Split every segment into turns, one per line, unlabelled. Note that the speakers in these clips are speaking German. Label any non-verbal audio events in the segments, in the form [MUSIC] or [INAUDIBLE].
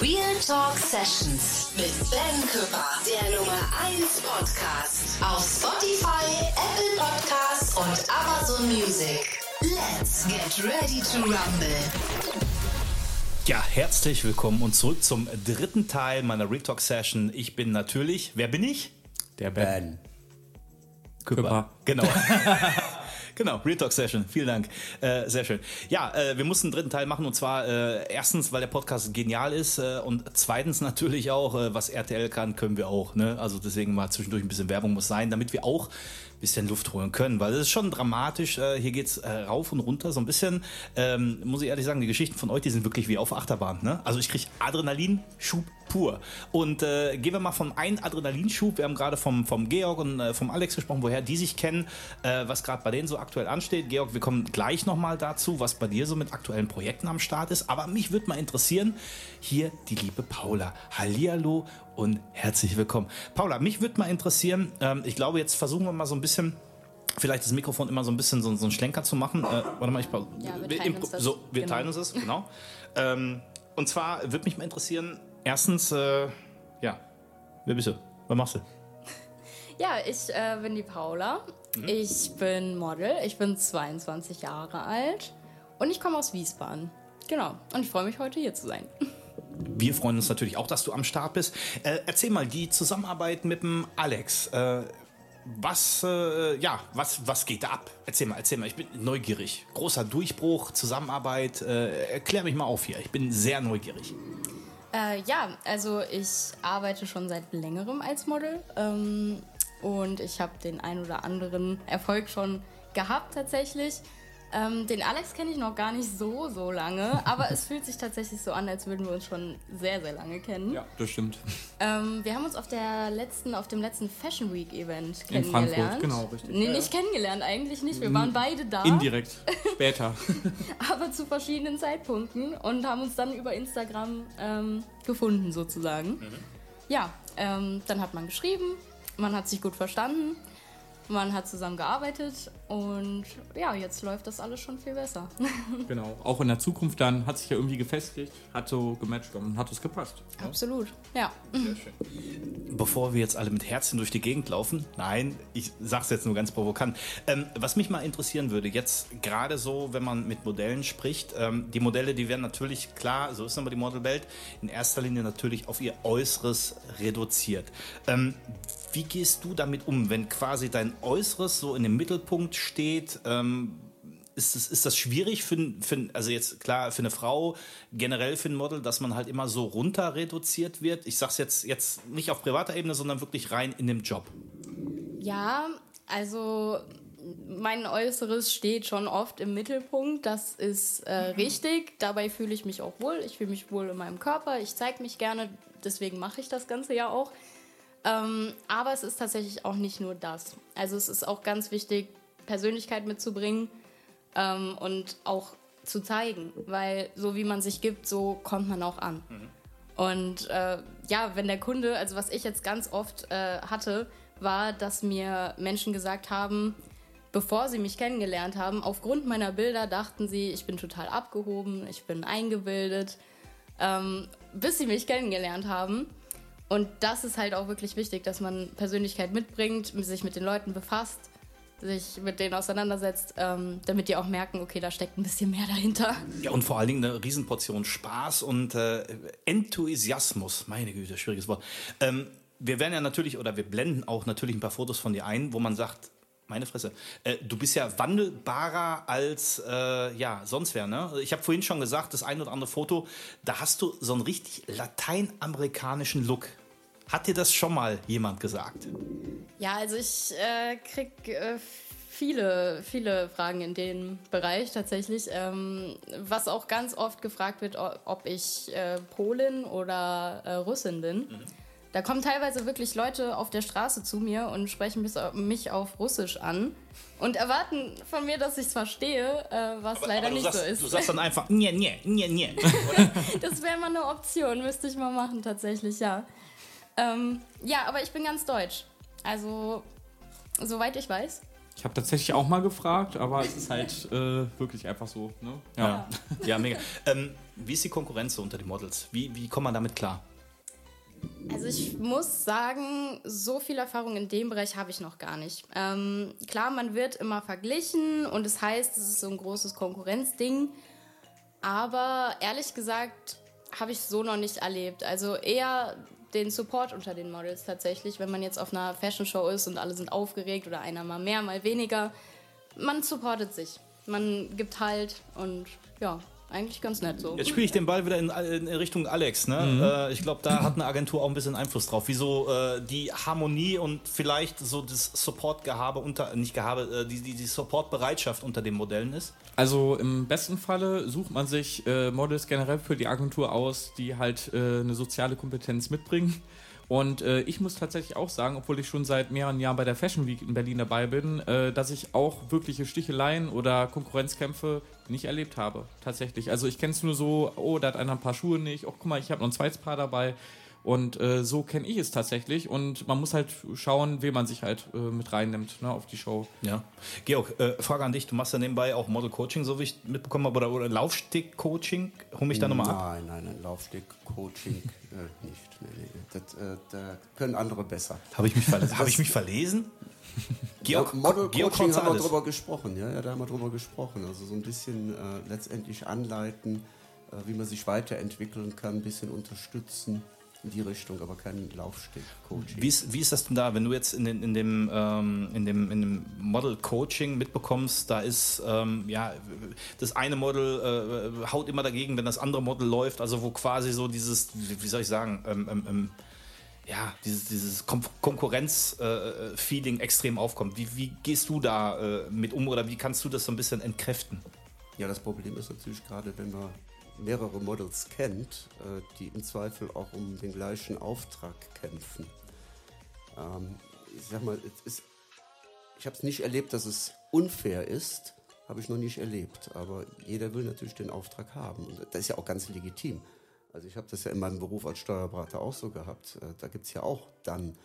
Real Talk Sessions mit Ben Küpper, der Nummer 1 Podcast auf Spotify, Apple Podcasts und Amazon Music. Let's get ready to rumble.
Ja, herzlich willkommen und zurück zum dritten Teil meiner Real Talk Session. Ich bin natürlich, wer bin ich?
Der Ben.
Küpper.
Küpper.
Genau. [LAUGHS] Genau, Real Talk Session. Vielen Dank. Äh, sehr schön. Ja, äh, wir mussten einen dritten Teil machen und zwar äh, erstens, weil der Podcast genial ist äh, und zweitens natürlich auch, äh, was RTL kann, können wir auch. Ne? Also deswegen mal zwischendurch ein bisschen Werbung muss sein, damit wir auch bisschen Luft holen können, weil es ist schon dramatisch. Äh, hier geht's äh, rauf und runter so ein bisschen. Ähm, muss ich ehrlich sagen, die Geschichten von euch, die sind wirklich wie auf Achterbahn. Ne? Also ich kriege Adrenalinschub pur. Und äh, gehen wir mal von einem Adrenalinschub. Wir haben gerade vom, vom Georg und äh, vom Alex gesprochen, woher die sich kennen, äh, was gerade bei denen so aktuell ansteht. Georg, wir kommen gleich nochmal dazu, was bei dir so mit aktuellen Projekten am Start ist. Aber mich würde mal interessieren, hier die liebe Paula. Hallihallo und herzlich willkommen. Paula, mich würde mal interessieren, ähm, ich glaube, jetzt versuchen wir mal so ein bisschen vielleicht das Mikrofon immer so ein bisschen so, so einen Schlenker zu machen. Äh, warte mal, ich
Ja, wir teilen uns das.
So, wir
Genau.
teilen uns das, genau. ähm, und zwar würde mich mal interessieren, erstens, äh, ja, wer bist du? Was machst du? [LAUGHS]
Ja, ich äh, bin die Paula.
Mhm.
Ich bin Model. Ich bin 22 Jahre alt und ich komme aus Wiesbaden. Genau. Und ich freue mich, heute hier zu sein. [LAUGHS]
Wir freuen uns natürlich auch, dass du am Start bist. Äh, erzähl mal, die Zusammenarbeit mit dem Alex. Äh, was, äh, ja, was, was geht da ab? Erzähl mal, erzähl mal. Ich bin neugierig. Großer Durchbruch, Zusammenarbeit. Äh, erklär mich mal auf hier. Ich bin sehr neugierig.
Äh, ja, also ich arbeite schon seit längerem als Model ähm, und ich habe den ein oder anderen Erfolg schon gehabt tatsächlich. Ähm, den Alex kenne ich noch gar nicht so, so lange, aber es fühlt sich tatsächlich so an, als würden wir uns schon sehr, sehr lange kennen.
Ja, das stimmt.
Ähm, wir haben uns auf der letzten, auf dem letzten Fashion Week Event
In
kennengelernt.
Frankfurt, genau, richtig.
Nee,
Ja,
nicht kennengelernt, eigentlich nicht. Wir waren beide da,
Indirekt. Später. [LAUGHS]
aber zu verschiedenen Zeitpunkten und haben uns dann über Instagram ähm, gefunden, sozusagen. Ja, ähm, dann hat man geschrieben, man hat sich gut verstanden, man hat zusammen gearbeitet und ja, jetzt läuft das alles schon viel besser. [LAUGHS]
genau. Auch in der Zukunft dann hat sich ja irgendwie gefestigt, hat so gematcht und hat es gepasst.
Absolut, ja.
Bevor wir jetzt alle mit Herzchen durch die Gegend laufen, nein, ich sag's jetzt nur ganz provokant. Ähm, was mich mal interessieren würde, jetzt gerade so, wenn man mit Modellen spricht, ähm, die Modelle, die werden natürlich, klar, so ist aber die Modelwelt, in erster Linie natürlich auf ihr Äußeres reduziert. Ähm, wie gehst du damit um, wenn quasi dein Äußeres so in dem Mittelpunkt steht? Ähm, ist das, ist das schwierig für, für, also jetzt klar für eine Frau, generell für ein Model, dass man halt immer so runter reduziert wird? Ich sag's jetzt, jetzt nicht auf privater Ebene, sondern wirklich rein in dem Job.
Ja, also mein Äußeres steht schon oft im Mittelpunkt. Das ist äh, richtig. Dabei fühle ich mich auch wohl. Ich fühle mich wohl in meinem Körper. Ich zeige mich gerne. Deswegen mache ich das Ganze ja auch. Ähm, aber es ist tatsächlich auch nicht nur das. Also es ist auch ganz wichtig, Persönlichkeit mitzubringen ähm, und auch zu zeigen. Weil so wie man sich gibt, so kommt man auch an. Und äh, ja, wenn der Kunde, also was ich jetzt ganz oft äh, hatte, war, dass mir Menschen gesagt haben, bevor sie mich kennengelernt haben, aufgrund meiner Bilder dachten sie, ich bin total abgehoben, ich bin eingebildet, ähm, bis sie mich kennengelernt haben. Und das ist halt auch wirklich wichtig, dass man Persönlichkeit mitbringt, sich mit den Leuten befasst, sich mit denen auseinandersetzt, ähm, damit die auch merken, okay, da steckt ein bisschen mehr dahinter.
Ja, und vor allen Dingen eine Riesenportion Spaß und äh, Enthusiasmus. Meine Güte, schwieriges Wort. Ähm, wir werden ja natürlich, oder wir blenden auch natürlich ein paar Fotos von dir ein, wo man sagt, meine Fresse, äh, du bist ja wandelbarer als äh, ja sonst wer. Ne? Ich habe vorhin schon gesagt, das ein oder andere Foto, da hast du so einen richtig lateinamerikanischen Look. Hat dir das schon mal jemand gesagt?
Ja, also ich äh, krieg äh, viele, viele Fragen in dem Bereich tatsächlich. Ähm, was auch ganz oft gefragt wird, ob ich äh, Polin oder äh, Russin bin. Da kommen teilweise wirklich Leute auf der Straße zu mir und sprechen bis- mich auf Russisch an und erwarten von mir, dass ich es verstehe, äh, was leider
du
nicht
sagst,
so ist.
Du sagst dann einfach, nye, nye, nye, nye.
Das wäre mal eine Option, müsste ich mal machen, tatsächlich, ja. Ähm, ja, aber ich bin ganz deutsch. Also, soweit ich weiß.
Ich habe tatsächlich auch mal gefragt, aber es ist halt äh, wirklich einfach so. Ne?
Ja, ja mega. Ähm, wie ist die Konkurrenz so unter den Models? Wie, wie kommt man damit klar?
Also ich muss sagen, so viel Erfahrung in dem Bereich habe ich noch gar nicht. Ähm, klar, man wird immer verglichen und es heißt, es ist so ein großes Konkurrenzding. Aber ehrlich gesagt habe ich so noch nicht erlebt. Also eher den Support unter den Models tatsächlich, wenn man jetzt auf einer Fashion Show ist und alle sind aufgeregt oder einer mal mehr, mal weniger. Man supportet sich. Man gibt halt und ja, eigentlich ganz nett so.
Jetzt spiele ich den Ball wieder in, in Richtung Alex. Ne?
Mhm.
Äh, ich glaube, da hat eine Agentur auch ein bisschen Einfluss drauf. Wieso äh, die Harmonie und vielleicht so das Support-Gehabe unter, nicht Gehabe, äh, die, die, die Support-Bereitschaft unter den Modellen ist?
Also im besten Falle sucht man sich äh, Models generell für die Agentur aus, die halt äh, eine soziale Kompetenz mitbringen. Und äh, ich muss tatsächlich auch sagen, obwohl ich schon seit mehreren Jahren bei der Fashion Week in Berlin dabei bin, äh, dass ich auch wirkliche Sticheleien oder Konkurrenzkämpfe nicht erlebt habe. Tatsächlich. Also ich kenne es nur so, oh, da hat einer ein paar Schuhe nicht, oh, guck mal, ich habe noch ein zweites Paar dabei. Und äh, so kenne ich es tatsächlich. Und man muss halt schauen, wen man sich halt äh, mit reinnimmt ne, auf die Show.
Ja. Georg, äh, Frage an dich. Du machst ja nebenbei auch Model-Coaching, so wie ich mitbekommen habe, oder, oder Laufsteg-Coaching. Hol mich da nochmal ab.
Nein, nein, nein, Laufsteg-Coaching äh, nicht. Nee, nee. Das, äh, da können andere besser.
Habe ich, mich hab ich mich verlesen? [LAUGHS] Georg,
Model
Georg
Coaching haben wir drüber gesprochen, ja, ja, da haben wir drüber gesprochen. Also so ein bisschen äh, letztendlich anleiten, äh, wie man sich weiterentwickeln kann, ein bisschen unterstützen in die Richtung, aber kein Laufsteg-Coaching.
Wie ist, wie ist das denn da, wenn du jetzt in, den, in dem, ähm, in dem, in dem Model-Coaching mitbekommst, da ist, ähm, ja, das eine Model äh, haut immer dagegen, wenn das andere Model läuft, also wo quasi so dieses, wie soll ich sagen, ähm, ähm, ähm, ja, dieses, dieses Kom Konkurrenz-Feeling extrem aufkommt. Wie, wie gehst du da äh, mit um oder wie kannst du das so ein bisschen entkräften?
Ja, das Problem ist natürlich gerade, wenn man mehrere Models kennt, äh, die im Zweifel auch um den gleichen Auftrag kämpfen. Ähm, ich sag mal, ist, ich habe es nicht erlebt, dass es unfair ist, habe ich noch nicht erlebt. Aber jeder will natürlich den Auftrag haben. Und das ist ja auch ganz legitim. Also ich habe das ja in meinem Beruf als Steuerberater auch so gehabt. Äh, Da gibt es ja auch dann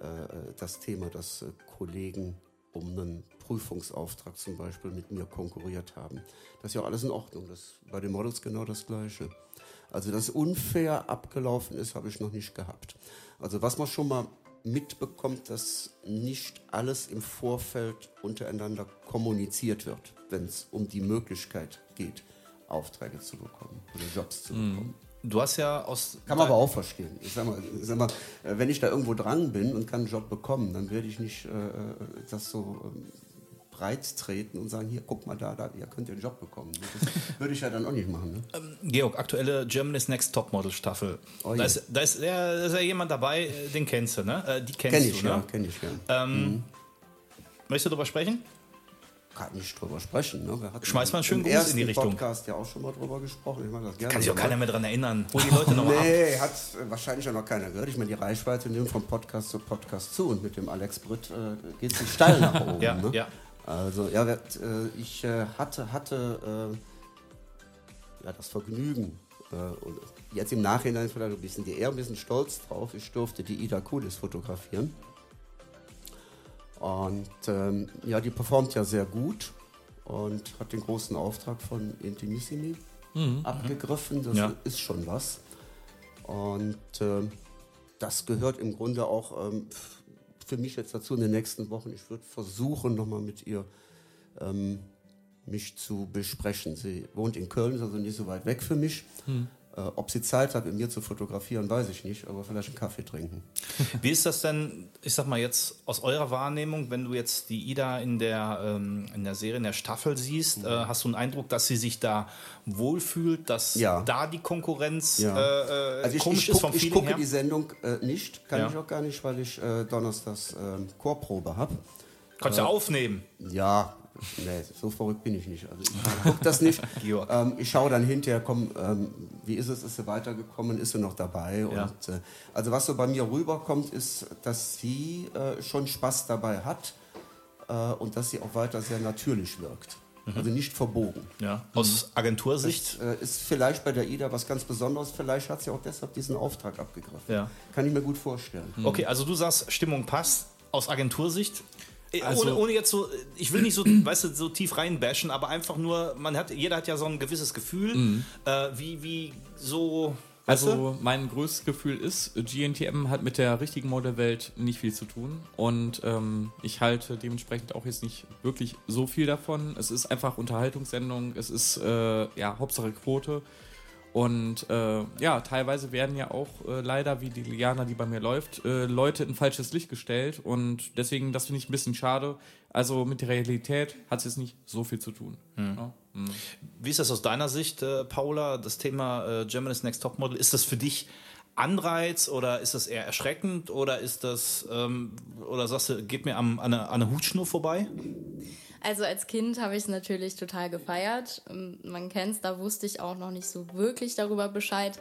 äh, das Thema, dass Kollegen um einen Prüfungsauftrag zum Beispiel mit mir konkurriert haben. Das ist ja alles in Ordnung. Das ist bei den Models genau das Gleiche. Also, dass unfair abgelaufen ist, habe ich noch nicht gehabt. Also, was man schon mal mitbekommt, dass nicht alles im Vorfeld untereinander kommuniziert wird, wenn es um die Möglichkeit geht, Aufträge zu bekommen oder Jobs zu bekommen.
Du hast ja aus.
Kann man aber auch verstehen. Ich sag mal, ich sag mal, äh, wenn ich da irgendwo dran bin und kann einen Job bekommen, dann werde ich nicht äh, äh, das so ähm, breit treten und sagen, hier, guck mal da, da, ihr könnt ihr einen Job bekommen. Das [LAUGHS] würde ich ja dann auch nicht machen. Ne?
Georg, aktuelle Germany's Next Topmodel Staffel.
Oh
da, ist, da, ist, ja, da ist ja jemand dabei, äh, den kennst du, ne? Äh, Die kennst
Kenn ich,
du,
ja,
ne?
kenn ich, ja.
Ähm, Möchtest du darüber sprechen?
Kann nicht drüber sprechen. Ne?
Schmeiß mal einen schönen Gruß in die Richtung.
Podcast ja auch schon mal drüber gesprochen. Ich mag das gerne.
Kann sich auch keiner mehr dran erinnern. Hol die Leute nochmal [LAUGHS] ab.
Nee, hat äh, wahrscheinlich auch noch keiner gehört. Ich meine, die Reichweite nimmt vom Podcast zu Podcast zu und mit dem Alex Britt äh, geht es steil nach oben. [LAUGHS]
Ja,
ne?
ja.
Also, ja, äh, ich äh, hatte, hatte ja, das Vergnügen und jetzt im Nachhinein vielleicht ein bisschen die eher ein bisschen stolz drauf. Ich durfte die Ida Kulis fotografieren. Und ähm, ja, die performt ja sehr gut und hat den großen Auftrag von Intimissimi abgegriffen. Das
Ja.
ist schon was. Und ähm, das gehört im Grunde auch ähm, für mich jetzt dazu in den nächsten Wochen. Ich würde versuchen, nochmal mit ihr ähm, mich zu besprechen. Sie wohnt in Köln, ist also nicht so weit weg für mich. Äh, ob sie Zeit hat, mit mir zu fotografieren, weiß ich nicht, aber vielleicht einen Kaffee trinken. [LAUGHS]
Wie ist das denn, ich sag mal jetzt aus eurer Wahrnehmung, wenn du jetzt die Ida in der, ähm, in der Serie, in der Staffel siehst,
Mhm.
äh, hast du einen Eindruck, dass sie sich da wohlfühlt, dass
Ja.
da die Konkurrenz
Ja.
äh, äh,
Also ich,
komisch
ich,
ist
guck,
vom
ich
Feeling
gucke
her?
die Sendung äh, nicht, kann
Ja.
ich auch gar nicht, weil ich äh, donnerstags ähm, Chorprobe habe.
Kannst du aufnehmen.
Ja, nee, so verrückt bin ich nicht. Also ich gucke das nicht. [LAUGHS] Ähm, ich schaue dann hinterher, komm, ähm, wie ist es, ist sie weitergekommen, ist sie noch dabei?
Ja.
Und, äh, also was so bei mir rüberkommt, ist, dass sie äh, schon Spaß dabei hat äh, und dass sie auch weiter sehr natürlich wirkt.
Mhm.
Also nicht verbogen.
Ja. Aus Agentursicht.
Das äh, ist vielleicht bei der Ida was ganz Besonderes. Vielleicht hat sie auch deshalb diesen Auftrag abgegriffen.
Ja.
Kann ich mir gut vorstellen.
Okay, also du sagst, Stimmung passt. Aus Agentursicht,
Also-
ohne, ohne jetzt so, ich will nicht so, [CLEARS THROAT] weißt du, so tief reinbashen, aber einfach nur, man hat, jeder hat ja so ein gewisses Gefühl, äh, wie, wie so.
Also mein größtes Gefühl ist, GNTM hat mit der richtigen Modellwelt nicht viel zu tun und ähm, ich halte dementsprechend auch jetzt nicht wirklich so viel davon. Es ist einfach Unterhaltungssendung, es ist äh, ja Hauptsache Quote und äh, ja, teilweise werden ja auch äh, leider, wie die Liana, die bei mir läuft, äh, Leute in falsches Licht gestellt und deswegen, das finde ich ein bisschen schade. Also mit der Realität hat es jetzt nicht so viel zu tun. Ja.
Wie ist das aus deiner Sicht, äh, Paula, das Thema äh, Germany's Next Topmodel? Ist das für dich Anreiz oder ist das eher erschreckend oder ist das, ähm, oder sagst du, geht mir am, an, eine, an eine Hutschnur vorbei?
Also als Kind habe ich es natürlich total gefeiert. Ähm, Man kennt es, da wusste ich auch noch nicht so wirklich darüber Bescheid.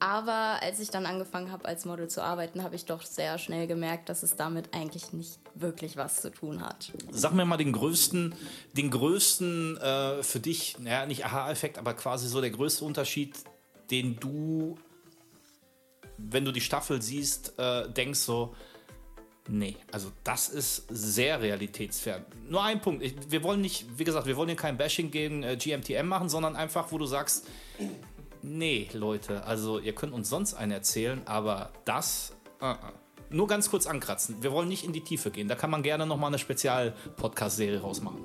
Aber als ich dann angefangen habe, als Model zu arbeiten, habe ich doch sehr schnell gemerkt, dass es damit eigentlich nicht wirklich was zu tun hat.
Sag mir mal den größten, den größten äh, für dich, naja, nicht Aha-Effekt, aber quasi so der größte Unterschied, den du, wenn du die Staffel siehst, äh, denkst so, nee, also das ist sehr realitätsfern. Nur ein Punkt, ich, wir wollen nicht, wie gesagt, wir wollen hier kein Bashing gegen äh, GMTM machen, sondern einfach, wo du sagst, nee, Leute, also ihr könnt uns sonst einen erzählen, aber das, äh, äh. nur ganz kurz ankratzen. Wir wollen nicht in die Tiefe gehen. Da kann man gerne nochmal eine Spezial-Podcast-Serie rausmachen.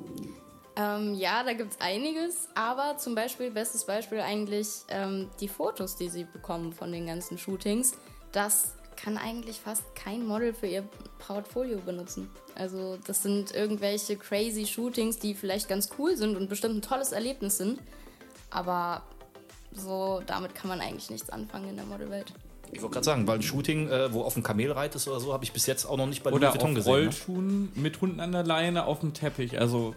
Ähm, ja, da gibt es einiges, aber zum Beispiel, bestes Beispiel eigentlich ähm, die Fotos, die sie bekommen von den ganzen Shootings. Das kann eigentlich fast kein Model für ihr Portfolio benutzen. Also das sind irgendwelche crazy Shootings, die vielleicht ganz cool sind und bestimmt ein tolles Erlebnis sind, aber so damit kann man eigentlich nichts anfangen in der Modelwelt.
Ich wollte gerade sagen, weil ein Shooting, äh, wo auf dem Kamel reitest oder so, habe ich bis jetzt auch noch nicht bei
Oder
Louis Vuitton
auf
gesehen. Ne?
Rollschuhen mit Hunden an der Leine auf dem Teppich. Also,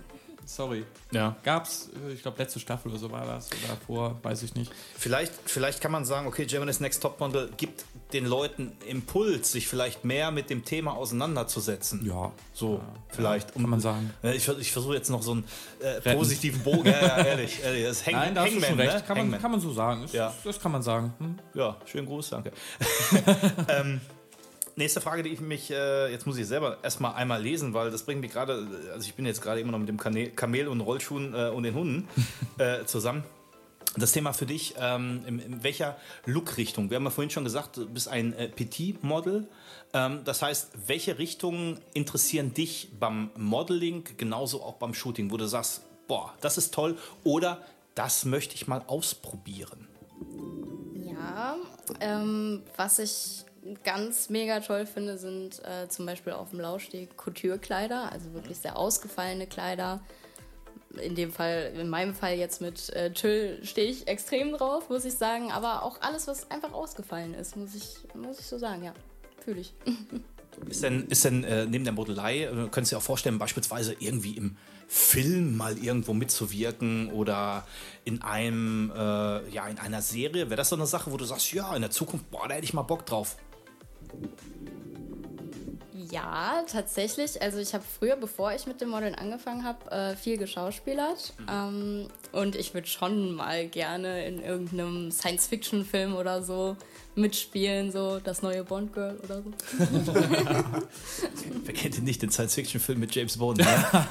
sorry.
Ja.
Gab's, äh, ich glaube, letzte Staffel oder so war das. Oder vor, weiß ich nicht.
Vielleicht, vielleicht kann man sagen, okay, Germany's Next Topmodel gibt den Leuten Impuls, sich vielleicht mehr mit dem Thema auseinanderzusetzen.
Ja.
So, vielleicht.
Kann man sagen.
Ich, ich versuche jetzt noch so einen äh, positiven Bogen. Ja, ja, ehrlich. ehrlich das Hang,
Nein, da hast du
Hangman,
schon recht.
ne?
Kann, man,
Hangman.
kann man so sagen. Ist,
Ja.
Das kann man sagen. Hm?
Ja, schönen Gruß, danke. [LAUGHS] ähm, nächste Frage, die ich mich, äh, jetzt muss ich selber erstmal einmal lesen, weil das bringt mich gerade, also ich bin jetzt gerade immer noch mit dem Kane Kamel und Rollschuhen äh, und den Hunden [LAUGHS] äh, zusammen. Das Thema für dich, ähm, in, in welcher Look-Richtung? Wir haben ja vorhin schon gesagt, du bist ein äh, Petit-Model. Ähm, das heißt, welche Richtungen interessieren dich beim Modeling, genauso auch beim Shooting, wo du sagst, boah, das ist toll oder das möchte ich mal ausprobieren?
Ja, ähm, was ich ganz mega toll finde, sind äh, zum Beispiel auf dem Laufsteg Couture-Kleider, also wirklich sehr ausgefallene Kleider. In dem Fall, in meinem Fall jetzt mit äh, Tüll stehe ich extrem drauf, muss ich sagen. Aber auch alles, was einfach ausgefallen ist, muss ich, muss ich so sagen, ja. Fühle ich. [LAUGHS]
Ist denn, ist denn äh, neben der Modelei, äh, könntest du dir auch vorstellen, beispielsweise irgendwie im Film mal irgendwo mitzuwirken oder in einem, äh, ja, in einer Serie? Wäre das so eine Sache, wo du sagst, ja, in der Zukunft, boah, da hätte ich mal Bock drauf.
Ja, tatsächlich. Also ich habe früher, bevor ich mit dem Modeln angefangen habe, äh, viel geschauspielert. Ähm, und ich würde schon mal gerne in irgendeinem Science-Fiction-Film oder so mitspielen, so das neue Bond-Girl oder so.
Wer kennt denn nicht den Science-Fiction-Film mit James Bond? Ne? [LAUGHS]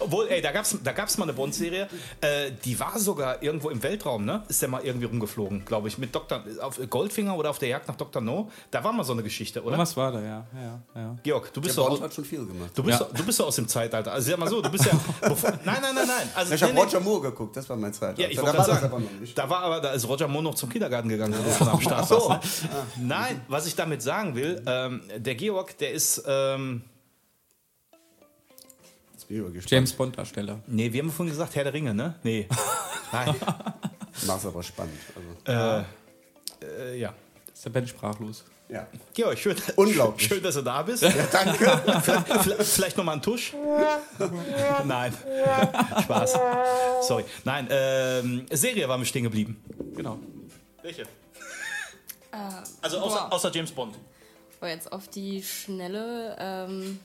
Obwohl, ey, da gab's, da gab's mal eine Bond-Serie, äh, die war sogar irgendwo im Weltraum, ne? Ist der mal irgendwie rumgeflogen, glaube ich, mit Dr. auf Goldfinger oder auf der Jagd nach Dr. No. Da war mal so eine Geschichte, oder?
Was war da, ja. ja, ja.
Georg, du
Der
bist doch
Bond
aus,
hat schon viel gemacht.
du bist,
Ja.
doch- du bist doch aus dem Zeitalter. Also sag mal so, du bist ja. [LAUGHS] bevor, nein, nein, nein, nein. Also,
Ich habe
nee, nee.
Roger Moore geguckt, das war mein Zeitalter.
Ja, ich
da
wollte
war
sagen,
aber noch nicht.
da war aber, da ist Roger Moore noch zum Kindergarten gegangen, wo du schon am Start
so.
warst. Ne? Nein, was ich damit sagen will, ähm, der Georg, der ist, ähm.
James Bond-Darsteller.
nee, wir haben vorhin gesagt, Herr der Ringe, ne? Nee. [LAUGHS] Nein.
Mach's aber spannend. Also,
äh, ja.
Ist der Ben sprachlos.
ja.
Georg, schön,
Unglaublich.
schön, dass du da bist.
Danke. [LAUGHS]
Vielleicht, vielleicht nochmal einen Tusch? [LAUGHS] Nein. Spaß. Sorry. Nein, ähm, Serie waren wir stehen geblieben.
Genau.
Welche? [LAUGHS] Also außer,
boah.
außer James Bond.
Aber jetzt auf die Schnelle. Ähm,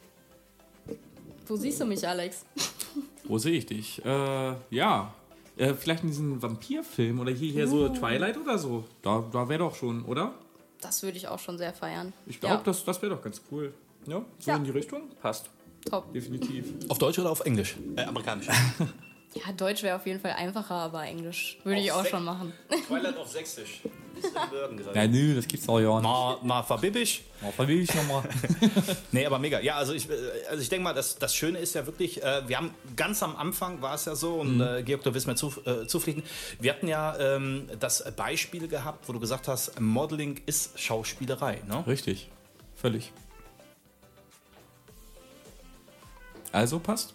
wo siehst du mich, Alex? [LAUGHS]
Wo sehe ich dich? Äh, ja. Äh, vielleicht in diesem Vampirfilm oder hier, hier so Twilight oder so. Da, da wäre doch schon, oder?
Das würde ich auch schon sehr feiern.
Ich glaube,
ja.
das, das wäre doch ganz cool. Ja, so
Ja.
in die Richtung? Passt.
Top.
Definitiv.
Auf Deutsch oder auf Englisch? Äh, amerikanisch. [LAUGHS]
Ja, Deutsch wäre auf jeden Fall einfacher, aber Englisch würde ich auch
Sek-
schon machen. [LAUGHS]
Twilight auf Sächsisch.
Ja, nö, das gibt's auch ja nicht.
Mal, mal verbibisch.
Oh, verwähl ich nochmal. [LAUGHS]
Nee, aber mega. Ja, also ich, äh, also ich denke mal, das, das Schöne ist ja wirklich, äh, wir haben ganz am Anfang war es ja so, und äh, Georg, du wirst mir zu, äh, zupflichten, wir hatten ja ähm, das Beispiel gehabt, wo du gesagt hast, Modeling ist Schauspielerei. Ne?
Richtig. Völlig. Also passt.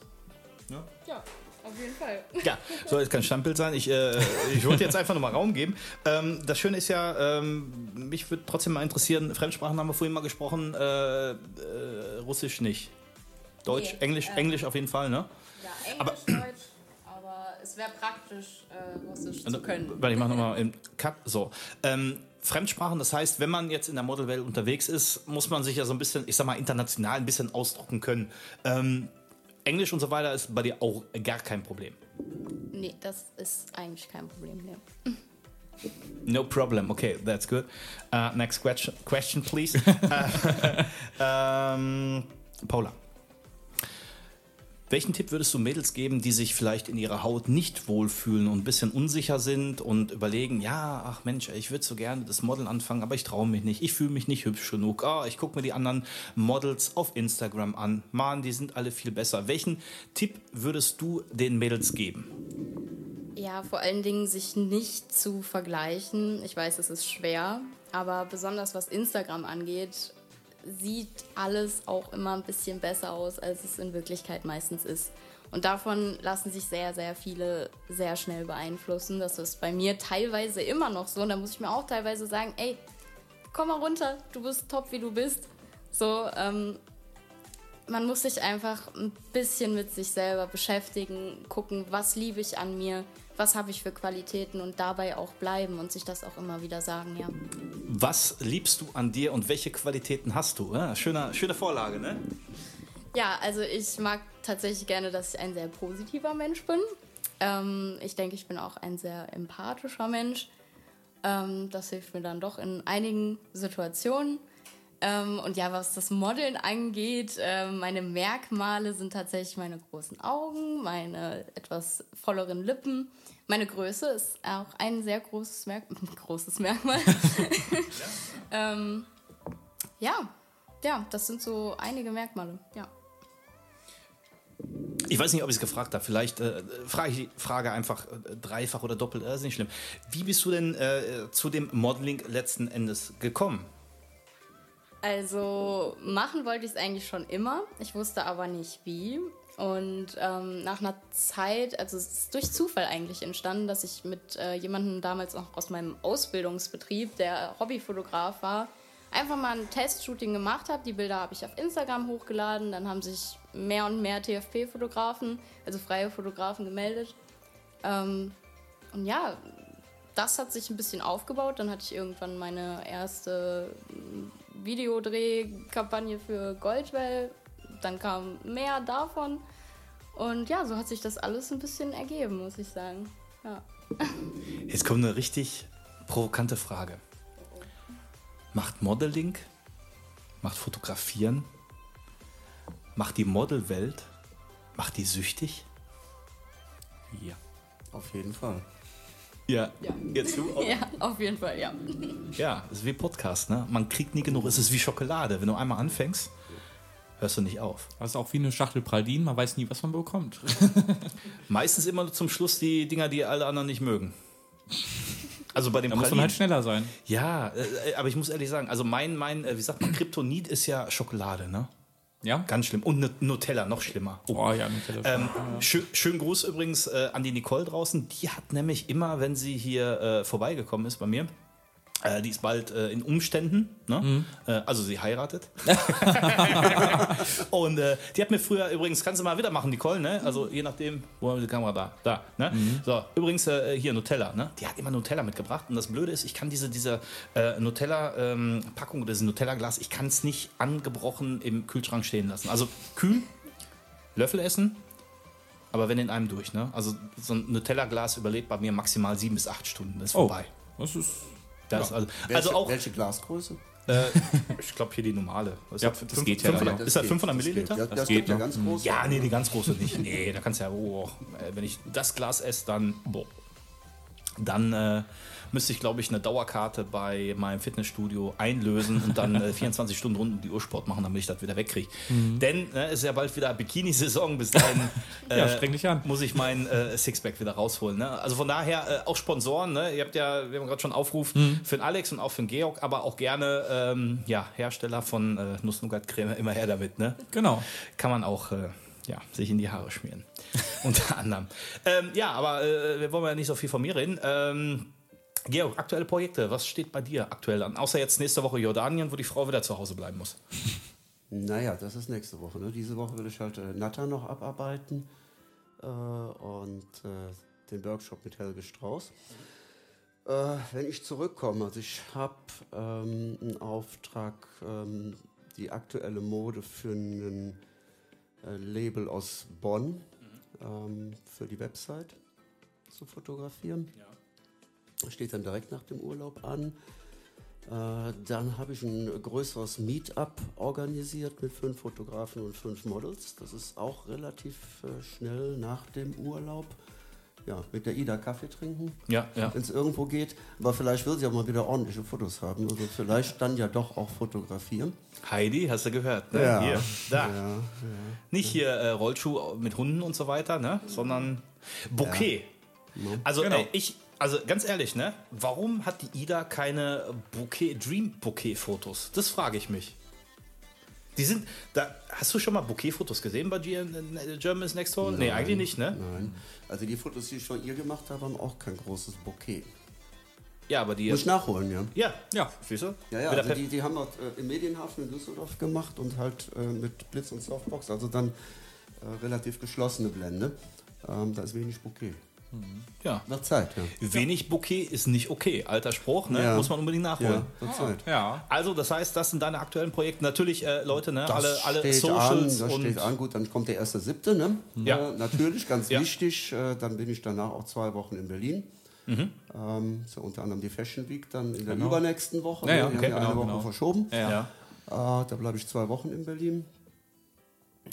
Ja, auf jeden Fall.
Ja, soll jetzt kein Standbild sein. Ich, äh, ich wollte jetzt einfach nochmal Raum geben. Ähm, das Schöne ist ja, ähm, mich würde trotzdem mal interessieren, Fremdsprachen haben wir vorhin mal gesprochen, äh, äh, Russisch nicht. Deutsch,
Nee,
Englisch,
äh,
Englisch auf jeden Fall, ne?
Ja, Englisch,
Aber-
Deutsch, aber es wäre praktisch, äh, Russisch zu können.
Weil ich mache nochmal im Cut. So. Ähm, Fremdsprachen, das heißt, wenn man jetzt in der Modelwelt unterwegs ist, muss man sich ja so ein bisschen, ich sag mal, international ein bisschen ausdrucken können. Ähm, Englisch und so weiter ist bei dir auch gar kein Problem.
Nee, das ist eigentlich kein Problem. Nee.
No problem. Okay, that's good. Uh, next question, question please. ähm, [LAUGHS] [LAUGHS] Paula. Welchen Tipp würdest du Mädels geben, die sich vielleicht in ihrer Haut nicht wohlfühlen und ein bisschen unsicher sind und überlegen, ja, ach Mensch, ich würde so gerne das Modeln anfangen, aber ich traue mich nicht, ich fühle mich nicht hübsch genug. Ah, ich gucke mir die anderen Models auf Instagram an. Mann, die sind alle viel besser. Welchen Tipp würdest du den Mädels geben?
Ja, vor allen Dingen sich nicht zu vergleichen. Ich weiß, es ist schwer, aber besonders was Instagram angeht, sieht alles auch immer ein bisschen besser aus, als es in Wirklichkeit meistens ist. Und davon lassen sich sehr, sehr viele sehr schnell beeinflussen. Das ist bei mir teilweise immer noch so. Und da muss ich mir auch teilweise sagen, ey, komm mal runter, du bist top, wie du bist. So, ähm, man muss sich einfach ein bisschen mit sich selber beschäftigen, gucken, was liebe ich an mir, was habe ich für Qualitäten und dabei auch bleiben und sich das auch immer wieder sagen, ja.
Was liebst du an dir und welche Qualitäten hast du? Ja, schöner, schöne Vorlage, ne?
Ja, also ich mag tatsächlich gerne, dass ich ein sehr positiver Mensch bin. Ähm, ich denke, ich bin auch ein sehr empathischer Mensch. Ähm, das hilft mir dann doch in einigen Situationen. Ähm, und ja, was das Modeln angeht, äh, meine Merkmale sind tatsächlich meine großen Augen, meine etwas volleren Lippen. Meine Größe ist auch ein sehr großes, Merk [LAUGHS] großes Merkmal. [LAUGHS] ähm, ja, ja, das sind so einige Merkmale, ja.
Ich weiß nicht, ob ich es gefragt habe. Vielleicht äh, frage ich die Frage einfach äh, dreifach oder doppelt. Das ist nicht schlimm. Wie bist du denn äh, zu dem Modeling letzten Endes gekommen?
Also machen wollte ich es eigentlich schon immer. Ich wusste aber nicht wie. Und ähm, nach einer Zeit, also es ist durch Zufall eigentlich entstanden, dass ich mit äh, jemandem damals noch aus meinem Ausbildungsbetrieb, der Hobbyfotograf war, einfach mal ein Testshooting gemacht habe. Die Bilder habe ich auf Instagram hochgeladen. Dann haben sich mehr und mehr TFP-Fotografen, also freie Fotografen, gemeldet. Ähm, und ja, das hat sich ein bisschen aufgebaut. Dann hatte ich irgendwann meine erste Videodrehkampagne für Goldwell. Dann kam mehr davon. Und ja, so hat sich das alles ein bisschen ergeben, muss ich sagen. Ja.
Jetzt kommt eine richtig provokante Frage. Macht Modeling, macht Fotografieren, macht die Modelwelt, macht die süchtig?
Ja.
Auf jeden Fall.
Ja.
Ja.
Jetzt du? auch?
ja, auf jeden Fall, ja.
Ja, es ist wie Podcast, ne? Man kriegt nie genug. Es ist wie Schokolade. Wenn du einmal anfängst, hörst du nicht auf.
Das ist auch wie eine Schachtel Pralinen, man weiß nie, was man bekommt. [LAUGHS]
Meistens immer zum Schluss die Dinger, die alle anderen nicht mögen. Also bei den
Da muss man
Pralinen.
halt schneller sein.
Ja, äh, aber ich muss ehrlich sagen, also mein, mein, äh, wie sagt man, Kryptonit ist ja Schokolade, ne?
Ja?
Ganz schlimm. Und Nutella, noch schlimmer. Oh.
Oh ja, Nutella.
Ähm, schön, schönen Gruß übrigens äh, an die Nicole draußen. Die hat nämlich immer, wenn sie hier äh, vorbeigekommen ist bei mir, äh, die ist bald äh, in Umständen, ne? äh, also sie heiratet. [LAUGHS] [LAUGHS] und äh, die hat mir früher übrigens, kannst du mal wieder machen, Nicole, ne? Also je nachdem, wo haben wir die Kamera da? Da, ne? So, übrigens äh, hier Nutella, ne? Die hat immer Nutella mitgebracht. Und das Blöde ist, ich kann diese, diese äh, Nutella-Packung oder dieses Nutella-Glas, ich kann es nicht angebrochen im Kühlschrank stehen lassen. Also kühl, Löffel essen, aber wenn in einem durch, ne? Also so ein Nutella-Glas überlebt bei mir maximal sieben bis acht Stunden. Das ist
oh,
vorbei.
das ist.
Das, also,
Welche,
also auch
welche Glasgröße?
Äh, ich glaube hier die normale. Ist
Ja,
das
das geht ja dann
500,
noch.
Ist das
geht,
500
das geht.
Milliliter?
Ja,
Das
das
geht
ja ganz groß.
Ja, nee, die ganz große nicht. Nee, da kannst du ja, oh, äh, wenn ich das Glas esse, dann, boah. Dann äh, müsste ich, glaube ich, eine Dauerkarte bei meinem Fitnessstudio einlösen und dann äh, [LAUGHS] 24 Stunden rund um die Uhr Sport machen, damit ich das wieder wegkriege. Denn äh, es ist ja bald wieder Bikini-Saison. Bis dahin [LAUGHS] äh,
Ja, streng dich an.
muss ich mein äh, Sixpack wieder rausholen. Ne? Also von daher äh, auch Sponsoren. Ne? Ihr habt ja, wir haben gerade schon Aufruf für den Alex und auch für den Georg, aber auch gerne ähm, ja, Hersteller von äh, Nuss-Nougat-Creme immer her damit. Ne?
Genau.
kann man auch äh, ja, sich in die Haare schmieren. [LAUGHS] Unter anderem. Ähm, ja, aber äh, wir wollen ja nicht so viel von mir reden. Ähm, Georg, aktuelle Projekte, was steht bei dir aktuell an? Außer jetzt nächste Woche Jordanien, wo die Frau wieder zu Hause bleiben muss. [LAUGHS]
Naja, das ist nächste Woche. Ne? Diese Woche will ich halt äh, Natter noch abarbeiten äh, und äh, den Workshop mit Helge Strauß. Äh, wenn ich zurückkomme, also ich habe ähm, einen Auftrag, ähm, die aktuelle Mode für ein äh, Label aus Bonn ähm, für die Website zu fotografieren. Steht dann direkt nach dem Urlaub an. Äh, dann habe ich ein größeres Meetup organisiert mit fünf Fotografen und fünf Models. Das ist auch relativ äh, schnell nach dem Urlaub. Ja, mit der Ida Kaffee trinken,
Ja, ja.
wenn es irgendwo geht. Aber vielleicht will sie auch mal wieder ordentliche Fotos haben. Also vielleicht dann ja doch auch fotografieren.
Heidi, hast du gehört? Ne?
Ja.
Hier, da.
Ja,
Nicht hier äh, Rollschuh mit Hunden und so weiter, ne? sondern Bouquet. Also
Genau.
äh, ich, also ganz ehrlich, ne? Warum hat die Ida keine Bouquet, Dream Bouquet Fotos? Das frage ich mich. Die sind, da hast du schon mal Bouquet-Fotos gesehen bei äh, Germany's Next Door? Nee, eigentlich nicht, ne?
Nein. Also die Fotos, die ich von ihr gemacht habe, haben auch kein großes Bouquet.
Ja, aber die.
Muss ich nachholen, ja.
Ja,
Ja.
siehst du?
Ja, ja, also die, die haben dort äh, im Medienhafen in Düsseldorf gemacht und halt äh, mit Blitz und Softbox, also dann äh, relativ geschlossene Blende. Ähm, da ist wenig Bouquet.
Ja.
Nach Zeit, ja.
Wenig Bouquet ist nicht okay. Alter Spruch, ne?
Ja.
Muss man unbedingt nachholen.
Ja, nach Zeit.
Ja.
Also, das heißt, das sind deine aktuellen Projekte. Natürlich, äh, Leute, ne?
Das
alle alle
steht
Socials
an, das
und.
steht an. Gut, dann kommt der erste siebte, ne?
Ja.
Äh, natürlich, ganz wichtig. Äh, dann bin ich danach auch zwei Wochen in Berlin.
Mhm.
Ähm, so unter anderem die Fashion Week dann in der übernächsten Woche.
Ja, ja,
ne? Die
okay,
haben ja eine
genau,
Woche
genau.
verschoben.
Ja.
Ja.
Äh, da bleibe ich zwei Wochen in Berlin.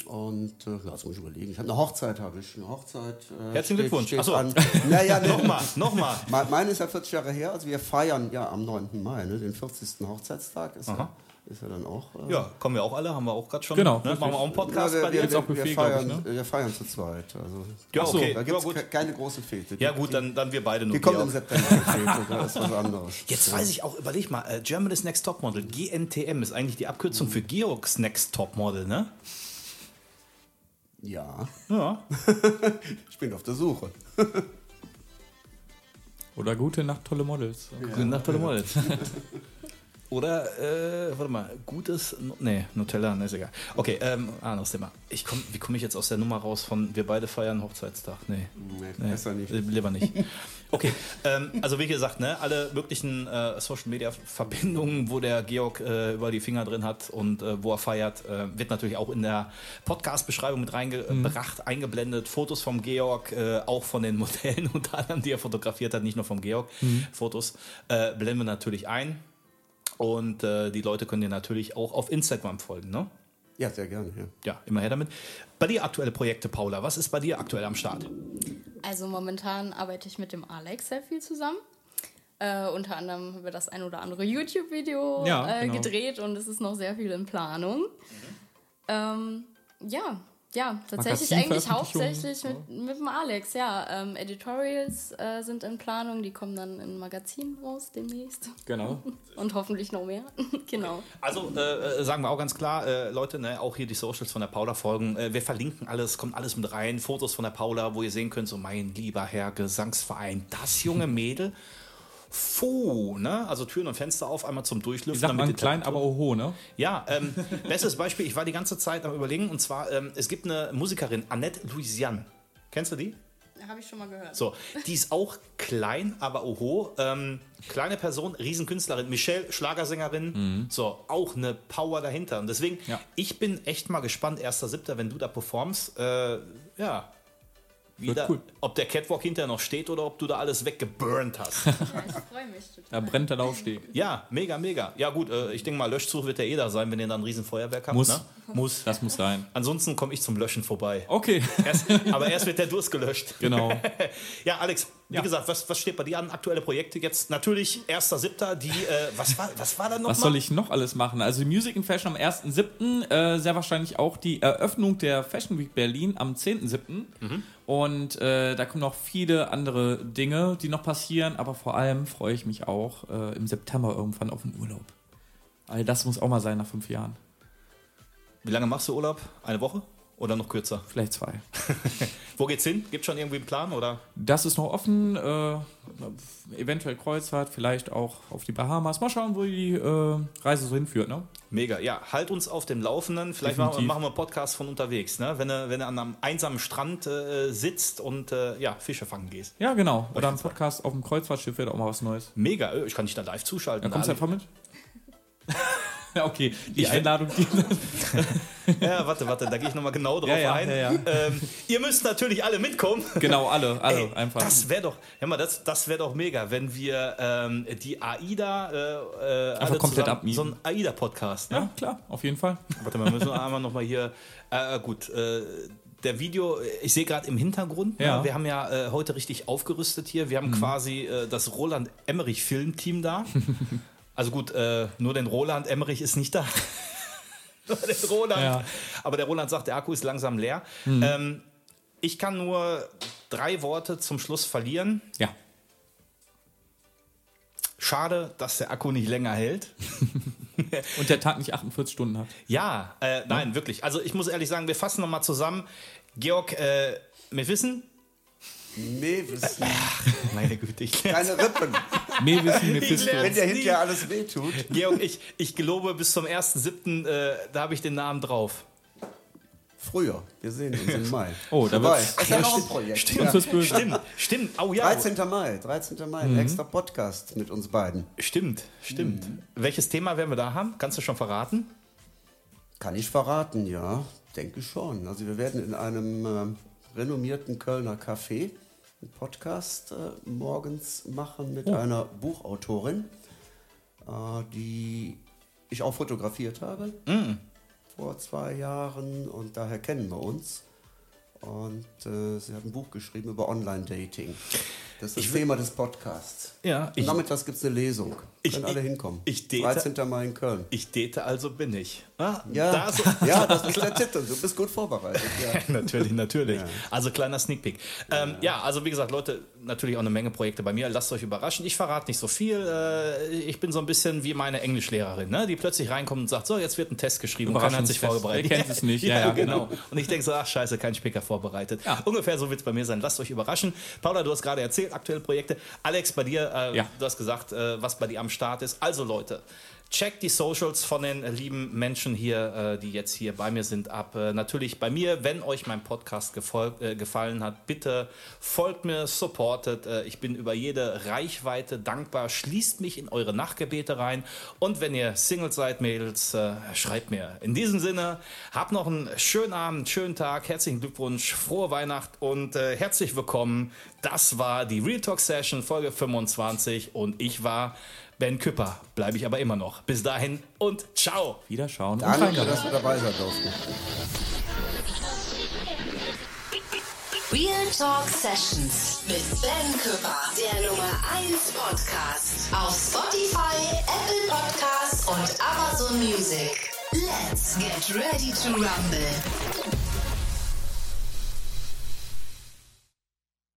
Und äh, ja, das muss ich überlegen. Ich habe eine Hochzeit, habe ich. Eine Hochzeit. Äh,
Herzlichen Glückwunsch.
Steht
Ach so.
an. [LAUGHS] Naja, ne,
Nochmal, nochmal.
Me- Meine ist ja 40 Jahre her. Also wir feiern ja am 9. Mai, ne, den 40. Hochzeitstag. Ist, ja, ist ja dann auch. Äh,
Ja, kommen wir auch alle, haben wir auch gerade schon.
Genau,
Ne? Machen wir auch einen Podcast
ja,
bei
wir,
dir?
wir,
auch
wir,
Buffet,
wir,
ich,
feiern,
ne?
wir feiern zu zweit. Also,
Ja,
Ach so,
okay.
da
Ja,
gibt es
gut.
keine große Fete.
Ja, gut, dann, dann wir beide nur.
die kommt
Georg.
im September. Fete, das ist was anderes.
Jetzt weiß ich auch, überleg mal, äh, Germany's Next Topmodel, GNTM, ist eigentlich die Abkürzung für Georgs Next Topmodel, ne?
Ja,
Ja. [LAUGHS]
ich bin auf der Suche.
Oder gute Nacht, tolle Models.
Gute Nacht, tolle Models. [LAUGHS] Oder, äh, warte mal, gutes, nee, Nutella, ne, ist egal. Okay, ähm, anderes Thema. Ich komm, wie komme ich jetzt aus der Nummer raus von wir beide feiern Hochzeitstag? Nee.
Nee,
Nee,
besser nicht.
äh, Lieber nicht. Okay, ähm, also wie gesagt, ne, alle möglichen äh, Social Media Verbindungen, wo der Georg äh, über die Finger drin hat und äh, wo er feiert, äh, wird natürlich auch in der Podcast-Beschreibung mit reingebracht, eingeblendet. Fotos vom Georg, äh, auch von den Modellen [LAUGHS] unter anderem, die er fotografiert hat, nicht nur vom Georg. Fotos äh, blenden wir natürlich ein. Und äh, die Leute können dir natürlich auch auf Instagram folgen, ne?
Ja, sehr gerne. Ja.
Ja, immer her damit. Bei dir aktuelle Projekte, Paula. Was ist bei dir aktuell am Start?
Also momentan arbeite ich mit dem Alex sehr viel zusammen. Äh, unter anderem haben wir das ein oder andere YouTube-Video
Ja,
äh,
genau.
gedreht und es ist noch sehr viel in Planung. Ähm, ja, ja, tatsächlich eigentlich hauptsächlich mit, mit dem Alex, ja. Ähm, Editorials äh, sind in Planung, die kommen dann in Magazinen raus demnächst.
Genau. [LAUGHS]
Und hoffentlich noch mehr. [LAUGHS] genau.
Also äh, äh, sagen wir auch ganz klar, äh, Leute, ne, auch hier die Socials von der Paula folgen. Äh, wir verlinken alles, kommt alles mit rein. Fotos von der Paula, wo ihr sehen könnt, so mein lieber Herr Gesangsverein, das junge Mädel. [LAUGHS] Fu, ne? Also Türen und Fenster auf, einmal zum Durchlüften.
Wie sagt man, klein, aber oho, ne?
Ja, ähm, [LAUGHS] bestes Beispiel, ich war die ganze Zeit am überlegen, und zwar, ähm, es gibt eine Musikerin, Annette Louisiane. Kennst du die?
Habe ich schon mal gehört.
So, die ist auch klein, aber oho. Ähm, kleine Person, Riesenkünstlerin. Michelle, Schlagersängerin. So, auch eine Power dahinter. Und deswegen,
Ja.
ich bin echt mal gespannt, 1.7., wenn du da performst. Äh, ja, wieder,
cool.
ob der Catwalk hinterher noch steht oder ob du da alles weggeburnt hast. [LAUGHS]
Ich freue mich total.
Da brennt der Laufsteg.
ja, mega, mega. Ja gut, äh, ich denke mal, Löschzug wird ja eh da sein, wenn ihr dann ein Riesenfeuerwerk habt.
Muss.
Ne? Muss.
Das muss sein.
Ansonsten komme ich zum Löschen vorbei.
Okay.
Erst, aber erst wird der Durst gelöscht.
genau. [LAUGHS]
Ja, Alex, wie
Ja.
gesagt, was, was steht bei dir an? Aktuelle Projekte jetzt? Natürlich 1.7. Die, äh, was, war, was war da noch
Was
mal?
soll ich noch alles machen? Also die Music in Fashion am 1.7., äh, sehr wahrscheinlich auch die Eröffnung der Fashion Week Berlin am 10.7. Und äh, da kommen noch viele andere Dinge, die noch passieren, aber vor allem freue ich mich auch äh, im September irgendwann auf den Urlaub. All das muss auch mal sein nach fünf Jahren.
Wie lange machst du Urlaub? Eine Woche? Oder noch kürzer?
Vielleicht zwei. [LAUGHS]
Wo geht's hin? Gibt schon irgendwie einen Plan? Oder?
Das ist noch offen. Äh, eventuell Kreuzfahrt, vielleicht auch auf die Bahamas. Mal schauen, wo die äh, Reise so hinführt. Ne?
Mega, ja. Halt uns auf dem Laufenden. Vielleicht machen wir,
Definitiv.
machen wir einen Podcast von unterwegs, ne? wenn, du, wenn du an einem einsamen Strand äh, sitzt und äh, ja, Fische fangen gehst.
Ja, genau. Oder ein Podcast auf dem Kreuzfahrtschiff wird auch mal was Neues.
Mega, äh, ich kann dich da live zuschalten.
Dann kommst du einfach mit? Ja, [LAUGHS] okay. Die
Ich-
Einladung. [LAUGHS]
Ja, warte, warte, da gehe ich nochmal genau drauf
Ja, ja,
ein.
ja, ja.
Ähm, ihr müsst natürlich alle mitkommen.
genau, alle, [LAUGHS] alle
Ey,
einfach.
Das wäre doch, hör mal, das, das wäre doch mega, wenn wir ähm, die AIDA äh, äh, alle
komplett abmieten.
So ein AIDA-Podcast. Ne?
ja, klar, auf jeden Fall.
Warte mal, müssen wir einmal nochmal hier. Äh, gut, äh, der Video, ich sehe gerade im Hintergrund,
Ja.
ne, wir haben ja äh, heute richtig aufgerüstet hier. Wir haben quasi äh, das Roland Emmerich Filmteam da. Also gut, äh, nur den Roland Emmerich ist nicht da. [LAUGHS] nur den Roland.
Ja.
Aber der Roland sagt, der Akku ist langsam leer. Ähm, ich kann nur drei Worte zum Schluss verlieren.
Ja.
Schade, dass der Akku nicht länger hält. [LAUGHS]
Und der Tag nicht 48 Stunden hat.
Ja, äh, nein, wirklich. Also ich muss ehrlich sagen, wir fassen nochmal zusammen. Georg, äh, wir wissen,
Nee, wissen.
meine Güte, ich
Keine Rippen.
Mehr wissen, Mephisto.
Wenn dir
Nie.
hinterher alles wehtut.
Georg, ich, ich gelobe, bis zum 1.7., äh, da habe ich den Namen drauf.
Früher. Wir sehen uns im Mai.
Oh, da wird's-
Das ist ja noch ein Projekt.
Stimmt,
Ja.
das böse.
Stimmt, stimmt. Oh ja.
13. Mai, 13. Mai, ein extra Podcast mit uns beiden.
Stimmt, stimmt. Welches Thema werden wir da haben? Kannst du schon verraten?
Kann ich verraten, ja, denke schon. Also wir werden in einem ähm, renommierten Kölner Café einen Podcast äh, morgens machen mit einer Buchautorin, äh, die ich auch fotografiert habe vor zwei Jahren und daher kennen wir uns. Und äh, sie hat ein Buch geschrieben über Online-Dating. Das ist das Thema des Podcasts.
Ja,
Und
ich-
nachmittags gibt es eine Lesung.
Ich-
Können alle
ich-
hinkommen.
ich date-
13. Mai in Köln.
Ich date, also bin ich. Ah,
Ja,
da so- [LAUGHS]
ja das ist der Titel. Du bist gut vorbereitet. Ja. [LAUGHS]
natürlich, natürlich. Also kleiner Sneak Peek. Ähm, ja. also wie gesagt, Leute, natürlich auch eine Menge Projekte bei mir. Lasst euch überraschen. Ich verrate nicht so viel. Äh, ich bin so ein bisschen wie meine Englischlehrerin, ne? die plötzlich reinkommt und sagt, so, jetzt wird ein Test geschrieben und keiner hat sich vorbereitet.
Wer kennt es nicht? [LAUGHS]
ja,
Ja, ja,
genau. Und ich denke so, ach scheiße, kein Spicker vorbereitet. Ungefähr so wird es bei mir sein. Lasst euch überraschen. Paula, du hast gerade erzählt, aktuelle Projekte. Alex, bei dir, äh,
Ja.
du hast gesagt, äh, was bei dir am Start ist. Also Leute, checkt die Socials von den äh, lieben Menschen hier, äh, die jetzt hier bei mir sind, ab. Äh, natürlich bei mir, wenn euch mein Podcast gefallen hat, bitte folgt mir, supportet. Ich bin über jede Reichweite dankbar. Schließt mich in eure Nachtgebete rein. Und wenn ihr Singles seid, Mädels, schreibt mir. In diesem Sinne, habt noch einen schönen Abend, schönen Tag. Herzlichen Glückwunsch, frohe Weihnacht und herzlich willkommen. Das war die Real Talk Session, Folge 25. Und ich war Ben Küpper. Bleibe ich aber immer noch. Bis dahin und ciao.
Wiederschauen und
Danke, dass wir dabei sein durften.
Real Talk Sessions mit Ben Küpper, der Nummer 1 Podcast auf Spotify, Apple Podcasts und Amazon Music. Let's get ready to rumble.